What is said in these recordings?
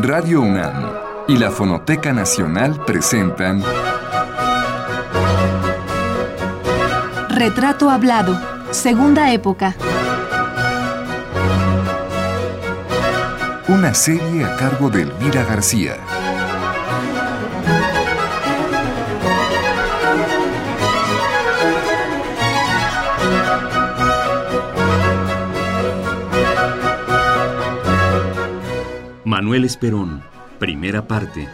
Radio UNAM y la Fonoteca Nacional presentan Retrato Hablado, Segunda Época. Una serie a cargo de Elvira García. Manuel Esperón, primera parte.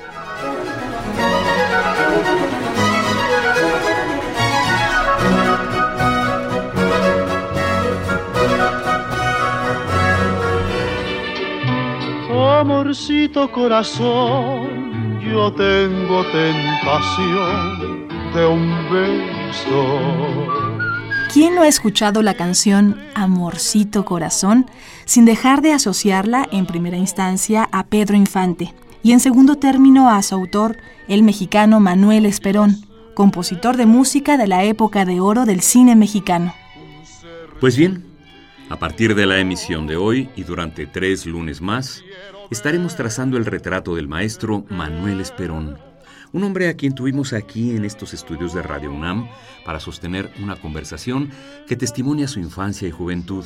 Amorcito corazón, yo tengo tentación de un beso. ¿Quién no ha escuchado la canción Amorcito Corazón sin dejar de asociarla en primera instancia a Pedro Infante y en segundo término a su autor, el mexicano Manuel Esperón, compositor de música de la época de oro del cine mexicano? Pues bien, a partir de la emisión de hoy y durante tres lunes más, estaremos trazando el retrato del maestro Manuel Esperón un hombre a quien tuvimos aquí en estos estudios de Radio UNAM para sostener una conversación que testimonia su infancia y juventud,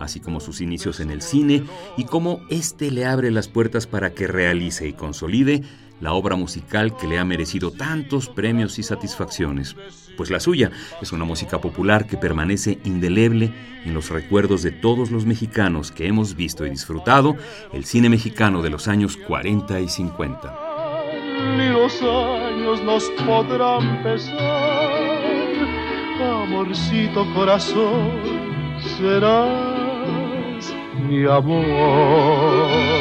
así como sus inicios en el cine y cómo éste le abre las puertas para que realice y consolide la obra musical que le ha merecido tantos premios y satisfacciones. Pues la suya es una música popular que permanece indeleble en los recuerdos de todos los mexicanos que hemos visto y disfrutado el cine mexicano de los años 40 y 50 los años nos podrán pesar. Amorcito corazón, serás mi amor.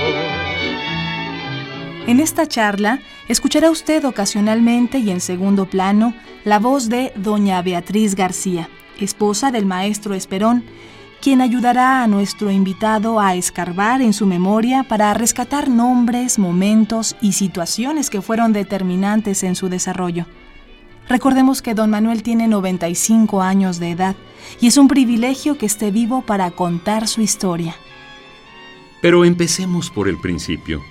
En esta charla escuchará usted ocasionalmente y en segundo plano la voz de doña Beatriz García, esposa del maestro Esperón, quien ayudará a nuestro invitado a escarbar en su memoria para rescatar nombres, momentos y situaciones que fueron determinantes en su desarrollo. Recordemos que don Manuel tiene 95 años de edad y es un privilegio que esté vivo para contar su historia. Pero empecemos por el principio.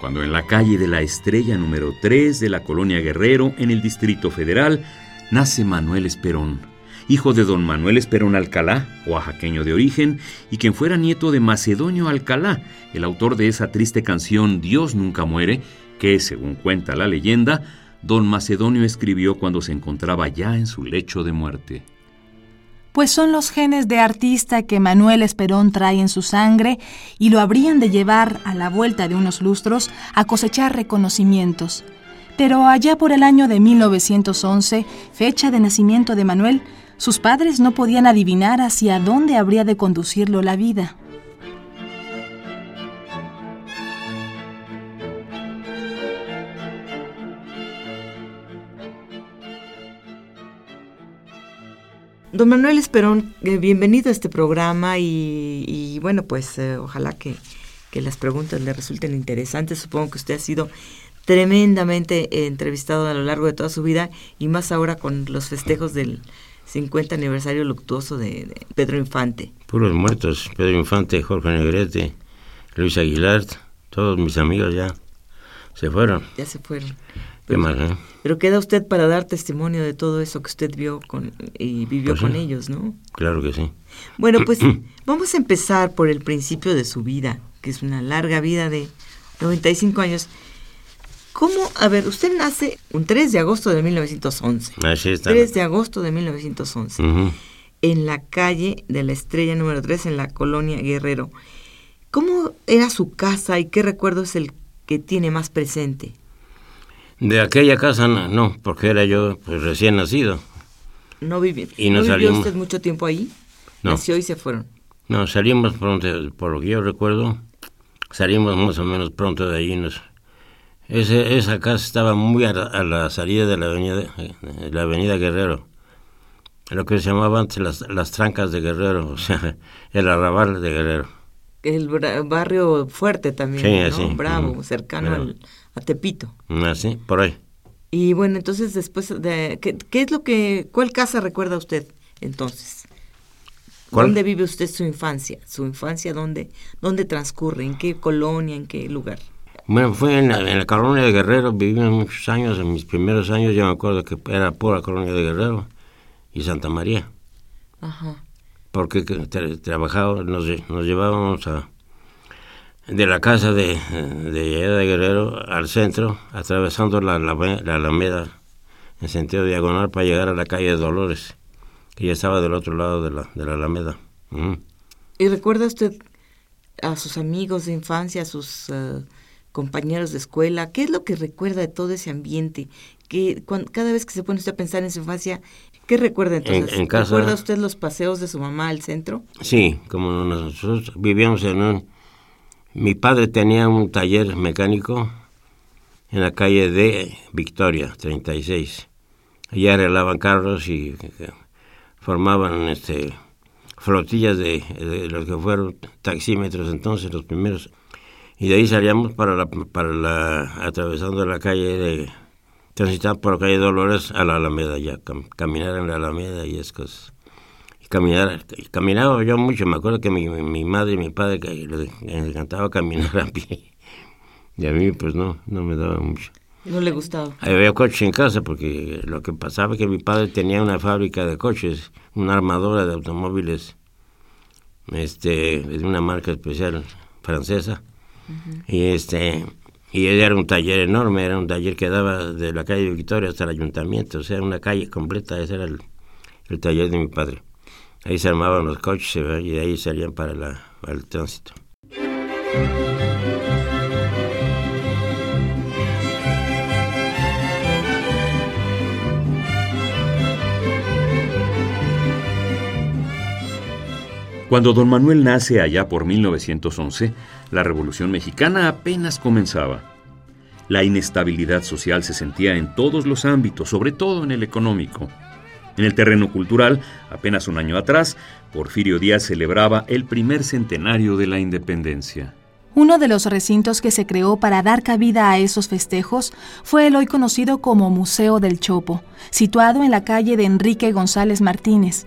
Cuando en la calle de la Estrella número 3 de la colonia Guerrero, en el Distrito Federal, nace Manuel Esperón hijo de don Manuel Esperón Alcalá, oaxaqueño de origen, y quien fuera nieto de Macedonio Alcalá, el autor de esa triste canción Dios nunca muere, que, según cuenta la leyenda, don Macedonio escribió cuando se encontraba ya en su lecho de muerte. Pues son los genes de artista que Manuel Esperón trae en su sangre y lo habrían de llevar a la vuelta de unos lustros a cosechar reconocimientos. Pero allá por el año de 1911, fecha de nacimiento de Manuel, sus padres no podían adivinar hacia dónde habría de conducirlo la vida. Don Manuel Esperón, eh, bienvenido a este programa y, bueno, pues eh, ojalá que, que, las preguntas le resulten interesantes. Supongo que usted ha sido tremendamente entrevistado a lo largo de toda su vida y más ahora con los festejos del, 50 aniversario luctuoso de, Pedro Infante. Puros muertos, Pedro Infante, Jorge Negrete, Luis Aguilar, todos mis amigos ya se fueron. Ya se fueron. Qué mal, ¿eh? Pero queda usted para dar testimonio de todo eso que usted vio con, y vivió pues con ellos, ¿no? Claro que sí. Bueno, pues vamos a empezar por el principio de su vida, que es una larga vida de 95 años. ¿Cómo? A ver, usted nace un 3 de agosto de 1911. Así está. 3 de agosto de 1911. En la calle de la Estrella número 3, en la colonia Guerrero. ¿Cómo era su casa y qué recuerdo es el que tiene más presente? De aquella casa no, porque era yo pues, recién nacido. ¿No, viví, y ¿no vivió usted mucho tiempo ahí? No. Nació y se fueron. No, salimos pronto, por lo que yo recuerdo, salimos más o menos pronto de allí. Nos, ese, esa casa estaba muy a la, salida de la avenida, la avenida Guerrero, lo que se llamaba antes las, las trancas de Guerrero, o sea, el arrabal de Guerrero. El barrio fuerte también, ¿no? Bravo, cercano al, a Tepito. Así, ah, por ahí. Y bueno, entonces después de... ¿qué, ¿qué, es lo que... ¿Cuál casa recuerda usted entonces? ¿Dónde vive usted su infancia? ¿Su infancia dónde, dónde transcurre? ¿En qué colonia? ¿En qué lugar? Bueno, fue en la, colonia de Guerrero, viví muchos años, en mis primeros años yo me acuerdo que era pura colonia de Guerrero y Santa María. Ajá. Porque trabajaba, nos, nos llevábamos a, de la casa de, de, de Guerrero al centro, atravesando la, la, Alameda en sentido diagonal para llegar a la calle de Dolores, que ya estaba del otro lado de la, de la Alameda. ¿Y recuerda usted a sus amigos de infancia, a sus eh, compañeros de escuela? ¿Qué es lo que recuerda de todo ese ambiente? Que cada vez que se pone usted a pensar en su infancia, ¿qué recuerda entonces? En, ¿Recuerda usted los paseos de su mamá al centro? Sí, como nosotros vivíamos en un mi padre tenía un taller mecánico en la calle de Victoria, 36. Allí arreglaban carros y formaban este, flotillas de, los que fueron taxímetros entonces, los primeros. Y de ahí salíamos para la, para la atravesando la calle de, transitando por la calle Dolores a la Alameda, ya, caminar en la Alameda y es cosas caminar, caminaba yo mucho, me acuerdo que mi, mi madre y mi padre que les encantaba caminar a pie. Y a mí pues no, no me daba mucho. No le gustaba. Había coches en casa porque lo que pasaba es que mi padre tenía una fábrica de coches, una armadora de automóviles, este, de una marca especial francesa. Y este, y era un taller enorme, era un taller que daba de la calle Victoria hasta el ayuntamiento, o sea, una calle completa, ese era el taller de mi padre. Ahí se armaban los coches y de ahí salían para, el tránsito. Cuando don Manuel nace allá por 1911, la Revolución Mexicana apenas comenzaba. La inestabilidad social se sentía en todos los ámbitos, sobre todo en el económico. En el terreno cultural, apenas un año atrás, Porfirio Díaz celebraba el primer centenario de la independencia. Uno de los recintos que se creó para dar cabida a esos festejos fue el hoy conocido como Museo del Chopo, situado en la calle de Enrique González Martínez.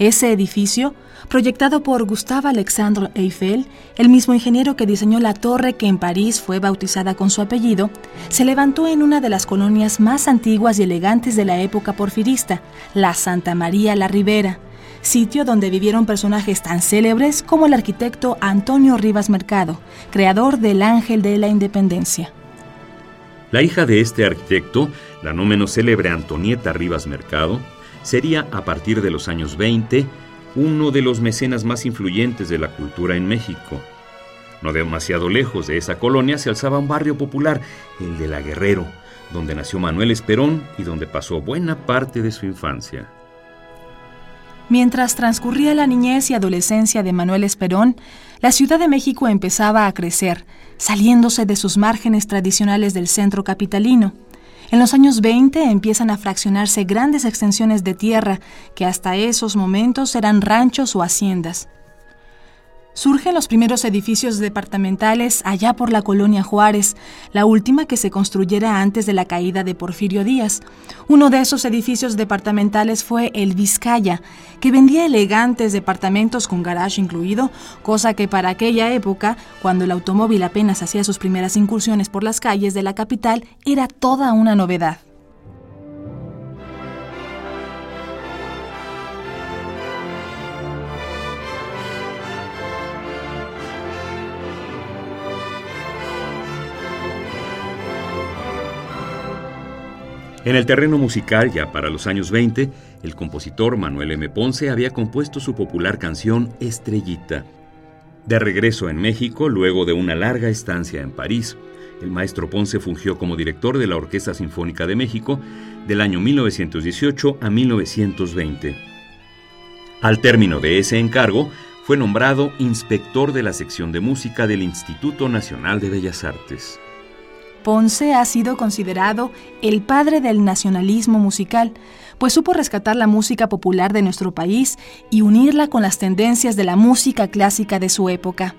Ese edificio proyectado por Gustave Alexandre Eiffel, el mismo ingeniero que diseñó la torre que en París fue bautizada con su apellido, se levantó en una de las colonias más antiguas y elegantes de la época porfirista, la Santa María la Ribera, sitio donde vivieron personajes tan célebres como el arquitecto Antonio Rivas Mercado, creador del Ángel de la Independencia. La hija de este arquitecto, la no menos célebre Antonieta Rivas Mercado, sería a partir de los años 20 uno de los mecenas más influyentes de la cultura en México. No demasiado lejos de esa colonia se alzaba un barrio popular, el de La Guerrero, donde nació Manuel Esperón y donde pasó buena parte de su infancia. Mientras transcurría la niñez y adolescencia de Manuel Esperón, la Ciudad de México empezaba a crecer, saliéndose de sus márgenes tradicionales del centro capitalino. En los años 20 empiezan a fraccionarse grandes extensiones de tierra que hasta esos momentos eran ranchos o haciendas. Surgen los primeros edificios departamentales allá por la colonia Juárez, la última que se construyera antes de la caída de Porfirio Díaz. Uno de esos edificios departamentales fue el Vizcaya, que vendía elegantes departamentos con garage incluido, cosa que para aquella época, cuando el automóvil apenas hacía sus primeras incursiones por las calles de la capital, era toda una novedad. En el terreno musical, ya para los años 20, el compositor Manuel M. Ponce había compuesto su popular canción Estrellita. De regreso en México, luego de una larga estancia en París, el maestro Ponce fungió como director de la Orquesta Sinfónica de México del año 1918 a 1920. Al término de ese encargo, fue nombrado inspector de la sección de música del Instituto Nacional de Bellas Artes. Ponce ha sido considerado el padre del nacionalismo musical, pues supo rescatar la música popular de nuestro país y unirla con las tendencias de la música clásica de su época.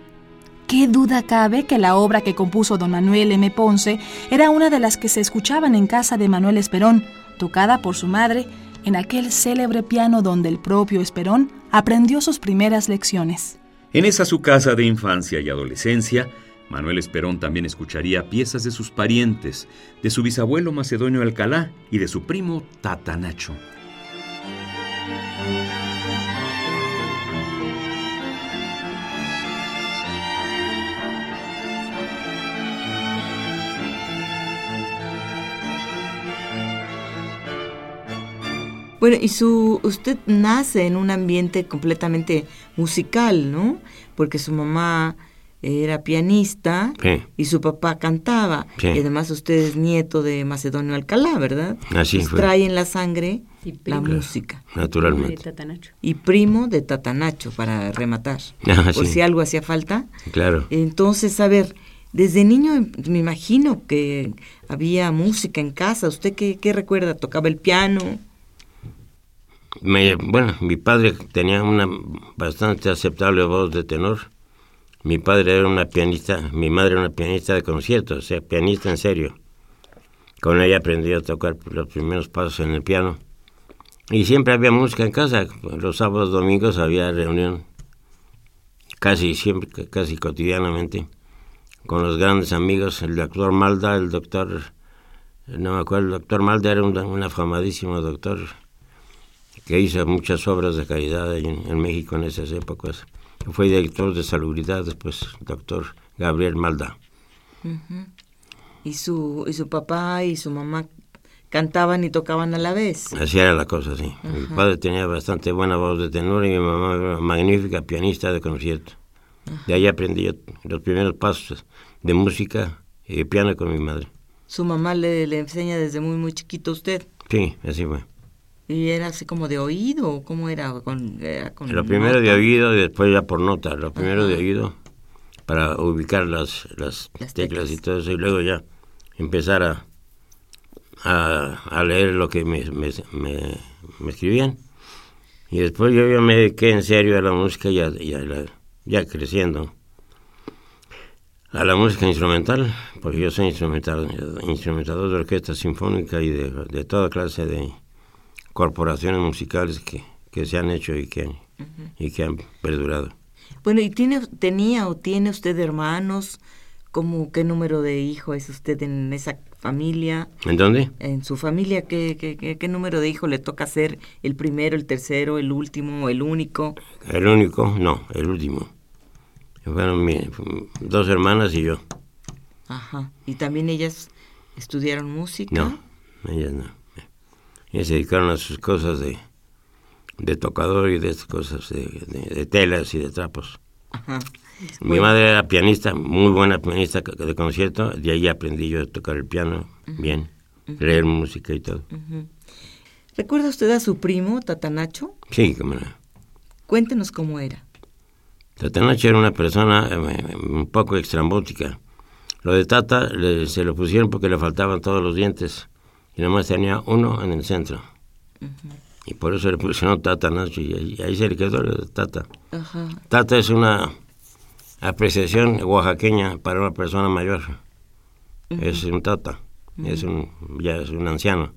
¿Qué duda cabe que la obra que compuso don Manuel M. Ponce era una de las que se escuchaban en casa de Manuel Esperón, tocada por su madre en aquel célebre piano donde el propio Esperón aprendió sus primeras lecciones? En esa su casa de infancia y adolescencia, Manuel Esperón también escucharía piezas de sus parientes, de su bisabuelo Macedonio Alcalá y de su primo Tatanacho. Bueno, y su usted nace en un ambiente completamente musical, ¿no? Porque su mamá era pianista Sí. y su papá cantaba. Sí. Y además usted es nieto de Macedonio Alcalá, ¿verdad? Así Pues fue. trae en la sangre Y la música. Naturalmente. Y primo de Tatanacho, para rematar. Ah, Por sí. si algo hacía falta. Claro. Entonces, a ver, desde niño em, me imagino que había música en casa. ¿Usted qué, qué recuerda? ¿Tocaba el piano? Me- bueno, mi padre tenía una bastante aceptable voz de tenor. Mi padre era una pianista, mi madre era una pianista de concierto, o sea, pianista en serio. Con ella aprendí a tocar los primeros pasos en el piano. Y siempre había música en casa. Los sábados, domingos había reunión, casi siempre, casi cotidianamente, con los grandes amigos, el doctor Malda, el doctor, no me acuerdo, el doctor Malda era un, un afamadísimo doctor que hizo muchas obras de caridad en, en México en esas épocas. Fue director de salubridad, después doctor Gabriel Malda. Y su, y su papá y su mamá cantaban y tocaban a la vez. Así era la cosa, sí. Mi padre tenía bastante buena voz de tenor y mi mamá era una magnífica pianista de concierto. De ahí aprendí yo los primeros pasos de música y de piano con mi madre. Su mamá le, le enseña desde muy, muy chiquito a usted. Sí, así fue. ¿Y era así como de oído o cómo era? Con, era con Lo primero de oído y después ya por nota. Lo primero de oído para ubicar las, las, Las teclas y todo eso y luego ya empezar a, a, a leer lo que me, me, me- me escribían. Y después yo ya me dediqué en serio a la música ya, ya, la- ya creciendo. A la música instrumental, porque yo soy instrumental, instrumentador de orquesta sinfónica y de, de toda clase de corporaciones musicales que, que se han hecho y que, y que han perdurado. Bueno, ¿y tiene, tenía o tiene usted hermanos? ¿Cómo, ¿Qué número de hijo es usted en esa familia? ¿En dónde? En su familia, ¿qué, qué, qué, qué número de hijo le toca ser? ¿El primero, el tercero, el último, el único? El único, no, el último. Fueron mi- dos hermanas y yo. Ajá. ¿Y también ellas estudiaron música? No, ellas no. Ellas se dedicaron a sus cosas de, de tocador y de estas cosas de, de- de telas y de trapos. Ajá. Mi madre era pianista, muy buena pianista de concierto, de ahí aprendí yo a tocar el piano bien, leer música y todo. ¿Recuerda usted a su primo, Tatanacho? Sí, cómo no. Cuéntenos cómo era. Tatanacho era una persona eh, un poco extrambótica. Lo de Tata le- se lo pusieron porque le faltaban todos los dientes y nomás tenía uno en el centro. Y por eso le pusieron Tata Nacho y ahí, ahí se le quedó de Tata. Tata es una apreciación oaxaqueña para una persona mayor. Es un Tata, es un, ya es un anciano.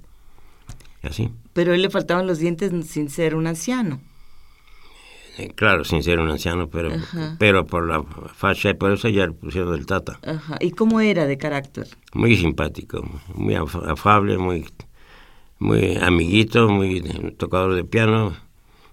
Y así. Pero a él le faltaban los dientes sin ser un anciano. Eh, Claro, sin ser un anciano, pero, Ajá. pero por la facha y por eso ya le pusieron del Tata. Ajá. ¿Y cómo era de carácter? muy simpático, muy af- afable, muy, muy amiguito, muy tocador de piano,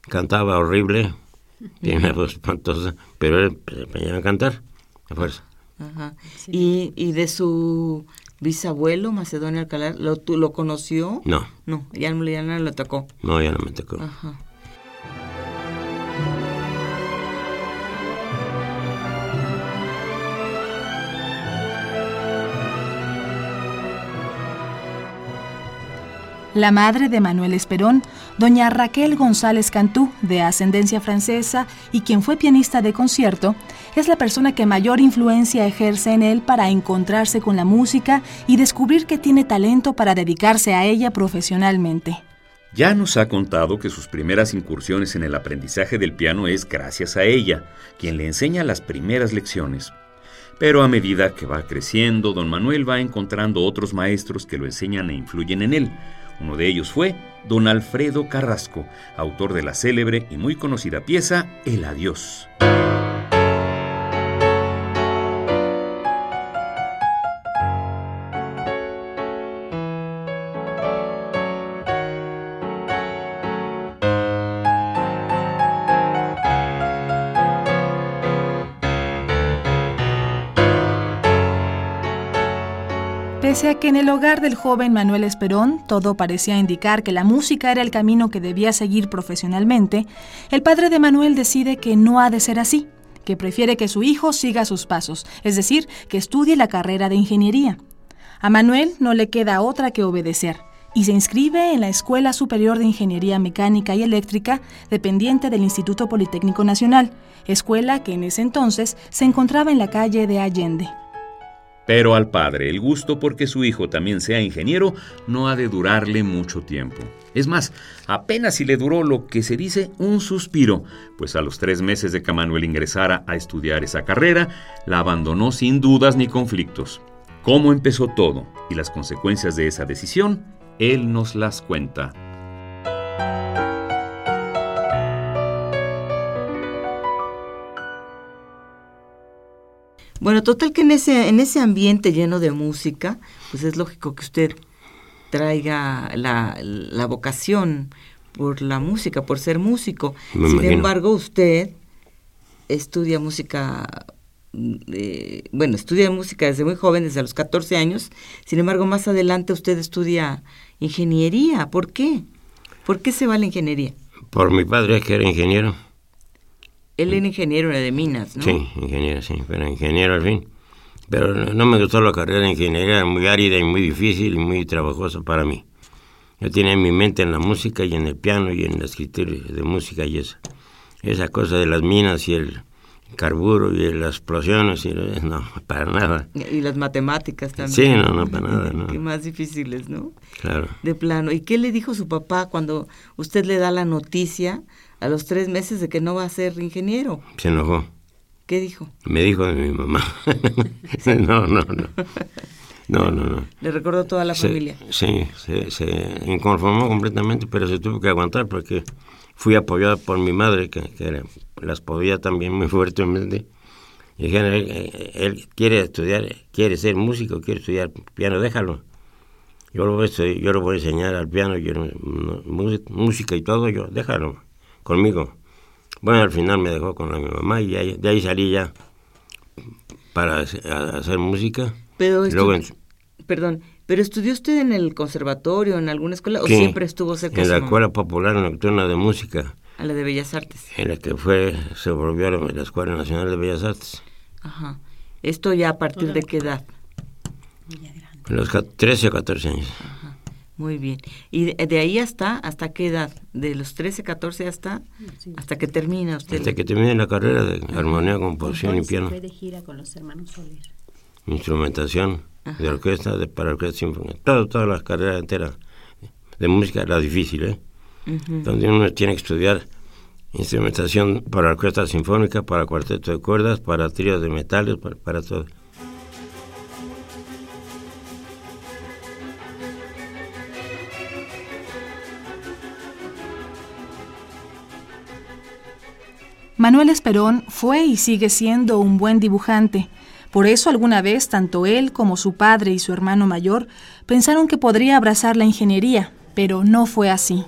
cantaba horrible, tiene una voz espantosa, pero él se empeñaba a cantar, a fuerza. Ajá. ¿Y, y de su bisabuelo, Macedonio Alcalá, ¿lo, tú, ¿lo conoció? No, No, ya, no- ya no lo tocó. no, ya no me tocó. Ajá. La madre de Manuel Esperón, doña Raquel González Cantú, de ascendencia francesa y quien fue pianista de concierto, es la persona que mayor influencia ejerce en él para encontrarse con la música y descubrir que tiene talento para dedicarse a ella profesionalmente. Ya nos ha contado que sus primeras incursiones en el aprendizaje del piano es gracias a ella, quien le enseña las primeras lecciones. Pero a medida que va creciendo, don Manuel va encontrando otros maestros que lo enseñan e influyen en él. Uno de ellos fue don Alfredo Carrasco, autor de la célebre y muy conocida pieza El Adiós. Pese a que en el hogar del joven Manuel Esperón todo parecía indicar que la música era el camino que debía seguir profesionalmente, el padre de Manuel decide que no ha de ser así, que prefiere que su hijo siga sus pasos, es decir, que estudie la carrera de ingeniería. A Manuel no le queda otra que obedecer y se inscribe en la Escuela Superior de Ingeniería Mecánica y Eléctrica, dependiente del Instituto Politécnico Nacional, escuela que en ese entonces se encontraba en la calle de Allende. Pero al padre el gusto porque su hijo también sea ingeniero no ha de durarle mucho tiempo. Es más, apenas si le duró lo que se dice un suspiro, pues a los tres meses de que Manuel ingresara a estudiar esa carrera, la abandonó sin dudas ni conflictos. ¿Cómo empezó todo y las consecuencias de esa decisión? Él nos las cuenta. Bueno, total que en ese, en ese ambiente lleno de música, pues es lógico que usted traiga la, la vocación por la música, por ser músico. Sin embargo, usted estudia música, eh, bueno, estudia música desde muy joven, desde los 14 años. Sin embargo, más adelante usted estudia ingeniería. ¿Por qué? ¿Por qué se va a la ingeniería? Por mi padre, que era ingeniero. Él era ingeniero de minas, ¿no? Sí, ingeniero, sí, pero ingeniero al fin. Pero no me gustó la carrera de ingeniería, muy árida y muy difícil y muy trabajosa para mí. Yo tenía mi mente en la música y en el piano y en la escritura de música y esa, esa cosa de las minas y el carburo y las explosiones, y no, para nada. Y las matemáticas también. Sí, no, no, para nada, no. Qué más difíciles, ¿no? Claro. De plano. ¿Y qué le dijo su papá cuando usted le da la noticia a los tres meses de que no va a ser ingeniero. Se enojó. ¿Qué dijo? Me dijo de mi mamá. no, no, no. No, no, no. ¿Le recordó toda la familia? Sí, se, se, inconformó completamente, pero se tuvo que aguantar porque fui apoyado por mi madre, que, que las podía también muy fuertemente. Y dijeron, él, quiere estudiar, quiere ser músico, quiere estudiar piano, déjalo. Yo lo voy a, yo lo voy a enseñar al piano, yo, música y todo, yo, déjalo conmigo. Bueno, al final me dejó con la, mi mamá y de ahí salí ya para hacer música. Pero Perdón, ¿pero estudió usted en el conservatorio, en alguna escuela, o siempre estuvo cerca En la Escuela Popular Nocturna de Música. A la de Bellas Artes. En la que fue, se volvió a la Escuela Nacional de Bellas Artes. Ajá. ¿Esto ya a partir de qué edad? A los 13 o 14 años. Muy bien. ¿Y de, ahí hasta, hasta qué edad? ¿De los 13, 14 hasta, hasta que termina usted? Hasta que termine la carrera de armonía, composición y piano. Fue de gira con los hermanos Soler. Instrumentación de orquesta, de, para orquesta sinfónica. Todo, todas las carreras enteras de música, la difícil, ¿eh? Donde uno tiene que estudiar instrumentación para orquesta sinfónica, para cuarteto de cuerdas, para tríos de metales, para todo. Manuel Esperón fue y sigue siendo un buen dibujante. Por eso alguna vez tanto él como su padre y su hermano mayor pensaron que podría abrazar la ingeniería, pero no fue así.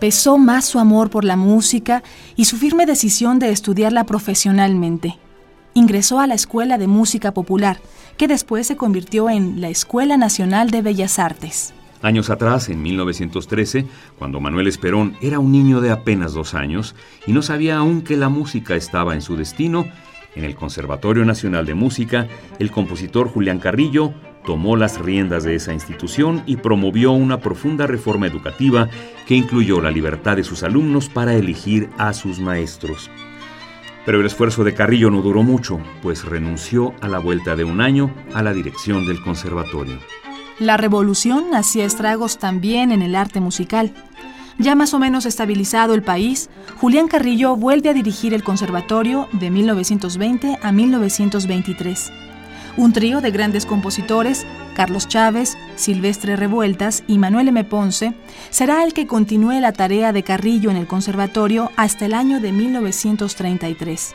Pesó más su amor por la música y su firme decisión de estudiarla profesionalmente. Ingresó a la Escuela de Música Popular, que después se convirtió en la Escuela Nacional de Bellas Artes. Años atrás, en 1913, cuando Manuel Esperón era un niño de apenas dos años y no sabía aún que la música estaba en su destino, en el Conservatorio Nacional de Música, el compositor Julián Carrillo tomó las riendas de esa institución y promovió una profunda reforma educativa que incluyó la libertad de sus alumnos para elegir a sus maestros. Pero el esfuerzo de Carrillo no duró mucho, pues renunció a la vuelta de un año a la dirección del conservatorio. La revolución hacía estragos también en el arte musical. Ya más o menos estabilizado el país, Julián Carrillo vuelve a dirigir el conservatorio de 1920 a 1923. Un trío de grandes compositores, Carlos Chávez, Silvestre Revueltas y Manuel M. Ponce, será el que continúe la tarea de Carrillo en el conservatorio hasta el año de 1933.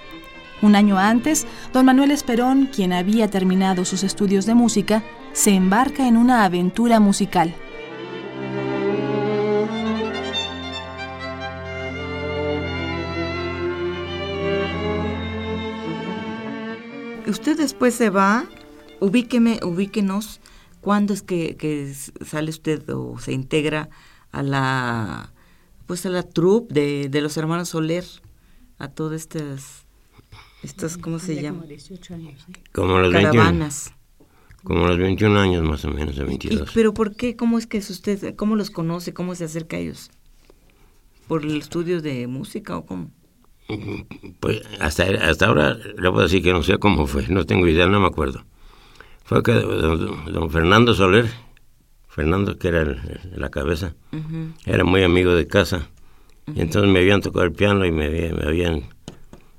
Un año antes, don Manuel Esperón, quien había terminado sus estudios de música, se embarca en una aventura musical. Usted después se va, ubíqueme, ubíquenos, ¿cuándo es que, que sale usted o se integra a la pues a la troupe de, de los hermanos Soler, a todas estas estas ¿cómo se llama? Como los Caravanas. 21, como los 21 años más o menos, de 22. ¿Y, ¿Pero por qué? ¿Cómo es que es usted, cómo los conoce, cómo se acerca a ellos? ¿Por el estudio de música o cómo? Pues hasta, hasta ahora le puedo decir que no sé cómo fue, no tengo idea, no me acuerdo. Fue que don, don Fernando Soler, Fernando que era el, la cabeza, Ujú. era muy amigo de casa. Y entonces me habían tocado el piano y me, me habían...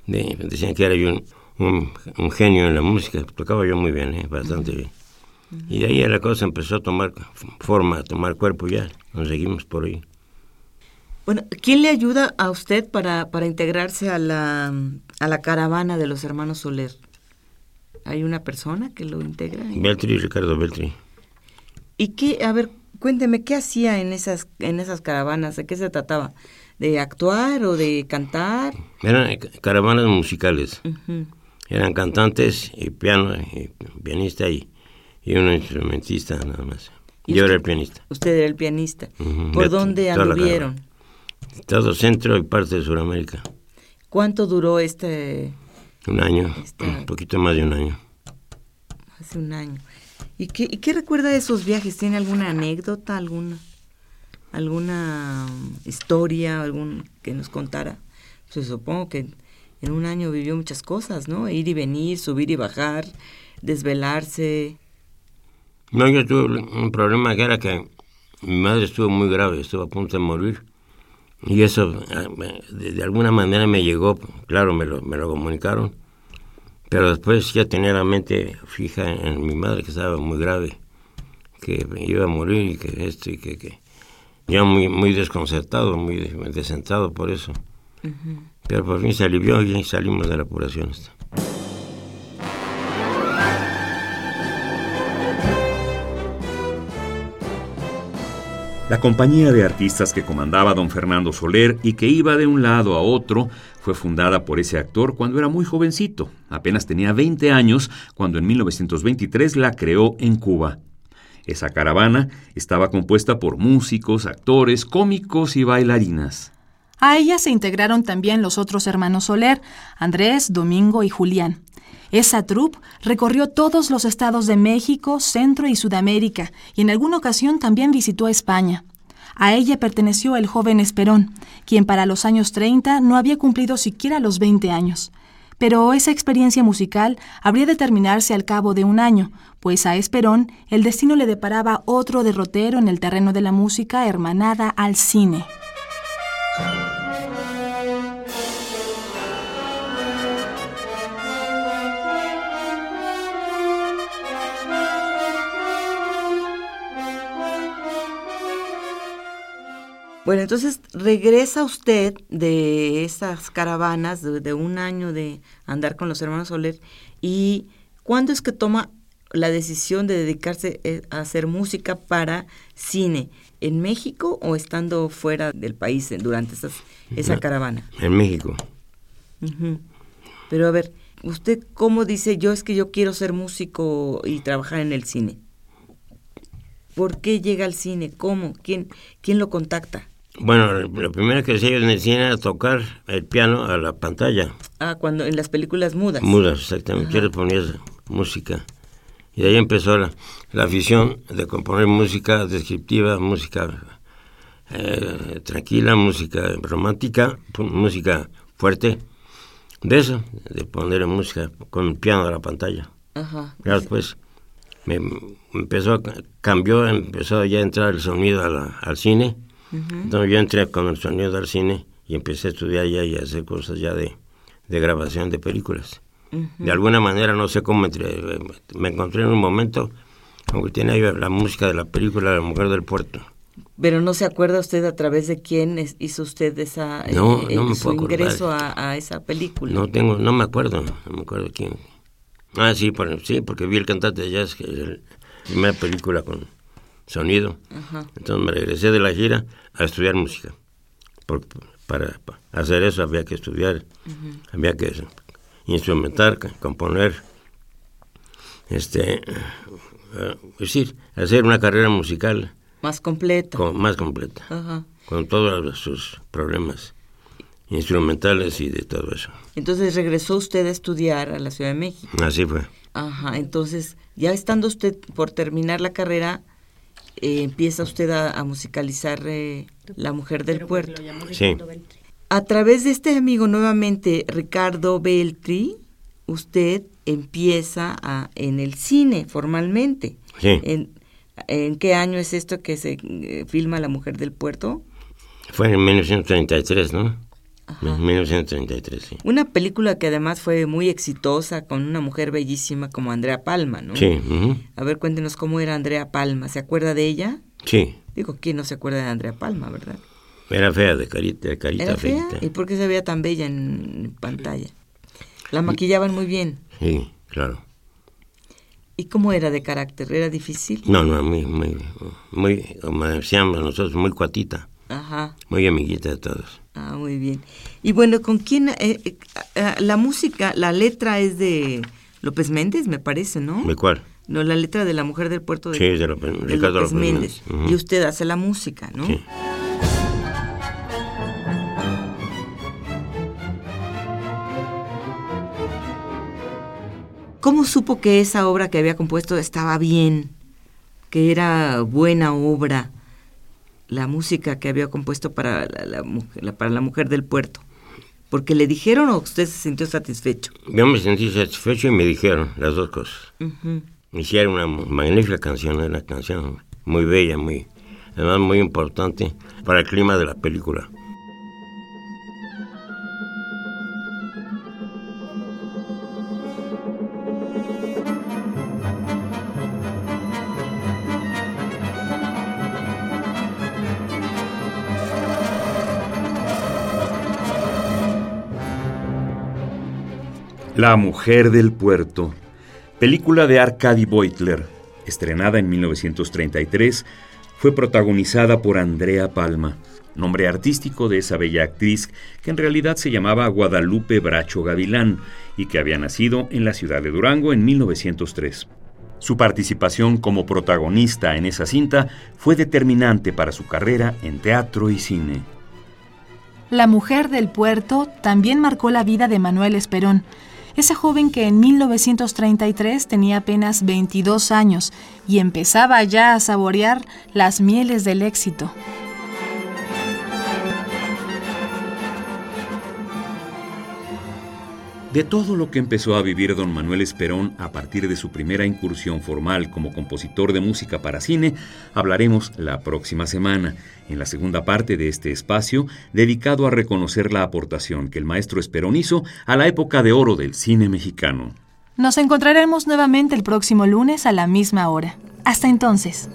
de- decían que era yo un, un, un genio en la música. Tocaba yo muy bien, ¿eh? bastante bien. Y de ahí la cosa empezó a tomar forma, a tomar cuerpo ya. Nos seguimos por ahí. Bueno, ¿quién le ayuda a usted para, para integrarse a la, a la caravana de los hermanos Soler? ¿Hay una persona que lo integra? Beltri, Ricardo Beltri. ¿Y qué, a ver, cuénteme, ¿qué hacía en esas, en esas caravanas? ¿De qué se trataba? ¿De actuar o de cantar? Eran ca- caravanas musicales. Ujú. Eran cantantes y piano, y pianista y, y un instrumentista nada más. ¿Y Yo usted? era el pianista. Usted era el pianista. ¿Por de dónde anduvieron? Todo centro y parte de Sudamérica. ¿Cuánto duró este Un año, Está- un poquito más de un año. hace un año? ¿Y qué, y qué recuerda de esos viajes? ¿Tiene alguna anécdota, alguna alguna historia, algún que nos contara? Pues supongo que en un año vivió muchas cosas, ¿no? Ir y venir, subir y bajar, desvelarse. No, yo tuve un problema que era que mi madre estuvo muy grave, estuvo a punto de morir. Y eso me- de, alguna manera me llegó, claro, me lo, me lo comunicaron. Pero después ya tenía la mente fija en, en mi madre, que estaba muy grave, que iba a morir y que esto y que... que ya muy, muy desconcertado, muy des- descentrado por eso. Pero por fin se alivió y salimos de la apuración. La compañía de artistas que comandaba don Fernando Soler y que iba de un lado a otro fue fundada por ese actor cuando era muy jovencito. Apenas tenía 20 años cuando en 1923 la creó en Cuba. Esa caravana estaba compuesta por músicos, actores, cómicos y bailarinas. A ella se integraron también los otros hermanos Soler, Andrés, Domingo y Julián. Esa troupe recorrió todos los estados de México, Centro y Sudamérica, y en alguna ocasión también visitó España. A ella perteneció el joven Esperón, quien para los años 30 no había cumplido siquiera los 20 años. Pero esa experiencia musical habría de terminarse al cabo de un año, pues a Esperón el destino le deparaba otro derrotero en el terreno de la música hermanada al cine. Bueno, entonces regresa usted de esas caravanas de, de un año de andar con los hermanos Soler y ¿cuándo es que toma la decisión de dedicarse eh, a hacer música para cine? ¿En México o estando fuera del país durante esas, esa No. caravana? En México. Ujú. Pero a ver, ¿usted cómo dice yo es que yo quiero ser músico y trabajar en el cine? ¿Por qué llega al cine? ¿Cómo? ¿Quién, quién lo contacta? Bueno, lo primero que hacía yo en el cine era tocar el piano a la pantalla. Ah, cuando en las películas mudas. Mudas, exactamente. Yo le ponía música. Y de ahí empezó la, la afición de componer música descriptiva, música eh, tranquila, música romántica, música fuerte. De eso, de poner música con el piano a la pantalla. Ajá. Ya después me me empezó, cambió, empezó ya a entrar el sonido a la- al cine. Entonces yo entré con el sonido al cine y empecé a estudiar ya y a hacer cosas ya de, de grabación de películas. De alguna manera, no sé cómo entré, me encontré en un momento, aunque tiene ahí la música de la película La Mujer del Puerto. Pero no se acuerda usted a través de quién es- hizo usted esa eh, No, no me su puedo ingreso a, a esa película. No tengo, no me acuerdo, no me acuerdo quién. Ah, sí, por- sí, porque vi el cantante de jazz, que es la primera película con sonido. Ajá. Entonces me regresé de la gira a estudiar música. Por- para, para hacer eso había que estudiar, había que instrumentar, componer. este, eh, es decir, hacer una carrera musical Más completa. con- más completa, Ajá. con todos sus problemas instrumentales y de todo eso. Entonces regresó usted a estudiar a la Ciudad de México. Así fue. Ajá, entonces ya estando usted por terminar la carrera, eh, empieza usted a, a musicalizar eh, La Mujer del Puerto. Sí, A través de este amigo nuevamente, Ricardo Beltri, usted empieza a, en el cine formalmente. sí. ¿En, en qué año es esto que se eh, filma La Mujer del Puerto? Fue en 1933, ¿no? Ajá. 1933, sí. Una película que además fue muy exitosa con una mujer bellísima como Andrea Palma, ¿no? Sí, A ver, cuéntenos cómo era Andrea Palma. ¿Se acuerda de ella? sí. Digo, ¿quién no se acuerda de Andrea Palma, verdad? Era fea, de carita, de carita ¿Era fea? feita. ¿Y por qué se veía tan bella en pantalla? La maquillaban muy bien. Sí, claro. ¿Y cómo era de carácter? ¿Era difícil? No, no, muy, muy, muy, como decíamos nosotros, muy cuatita, Ajá. muy amiguita de todos. Ah, muy bien. Y bueno, ¿con quién? eh, eh, ah, la música, la letra es de López Méndez, me parece, ¿no? ¿De cuál? No, la letra de La Mujer del Puerto de, Sí, de López- de López López Méndez. Y usted hace la música, ¿no? Sí. ¿Cómo supo que esa obra que había compuesto estaba bien? Que era buena obra. La música que había compuesto para la, la mujer, la- para la mujer del puerto. ¿Porque le dijeron o usted se sintió satisfecho? Yo me sentí satisfecho y me dijeron las dos cosas. Ujú. Hicieron una magnífica canción, una canción muy bella, muy, además muy importante para el clima de la película. La mujer del puerto, película de Arkady Beutler, estrenada en 1933, fue protagonizada por Andrea Palma, nombre artístico de esa bella actriz que en realidad se llamaba Guadalupe Bracho Gavilán y que había nacido en la ciudad de Durango en 1903. Su participación como protagonista en esa cinta fue determinante para su carrera en teatro y cine. La mujer del puerto también marcó la vida de Manuel Esperón, ese joven que en 1933 tenía apenas 22 años y empezaba ya a saborear las mieles del éxito. De todo lo que empezó a vivir don Manuel Esperón a partir de su primera incursión formal como compositor de música para cine, hablaremos la próxima semana, en la segunda parte de este espacio dedicado a reconocer la aportación que el maestro Esperón hizo a la época de oro del cine mexicano. Nos encontraremos nuevamente el próximo lunes a la misma hora. Hasta entonces.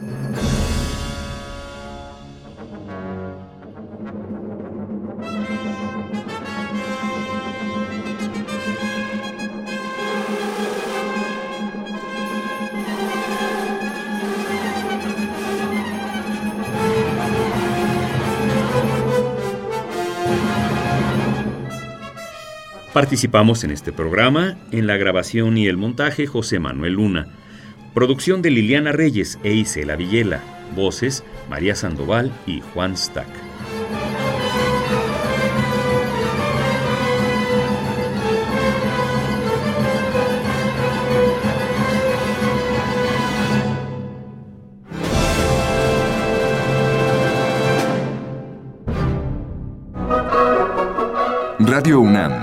Participamos en este programa en la grabación y el montaje José Manuel Luna. Producción de Liliana Reyes e Isela Villela. Voces María Sandoval y Juan Stack. Radio UNAM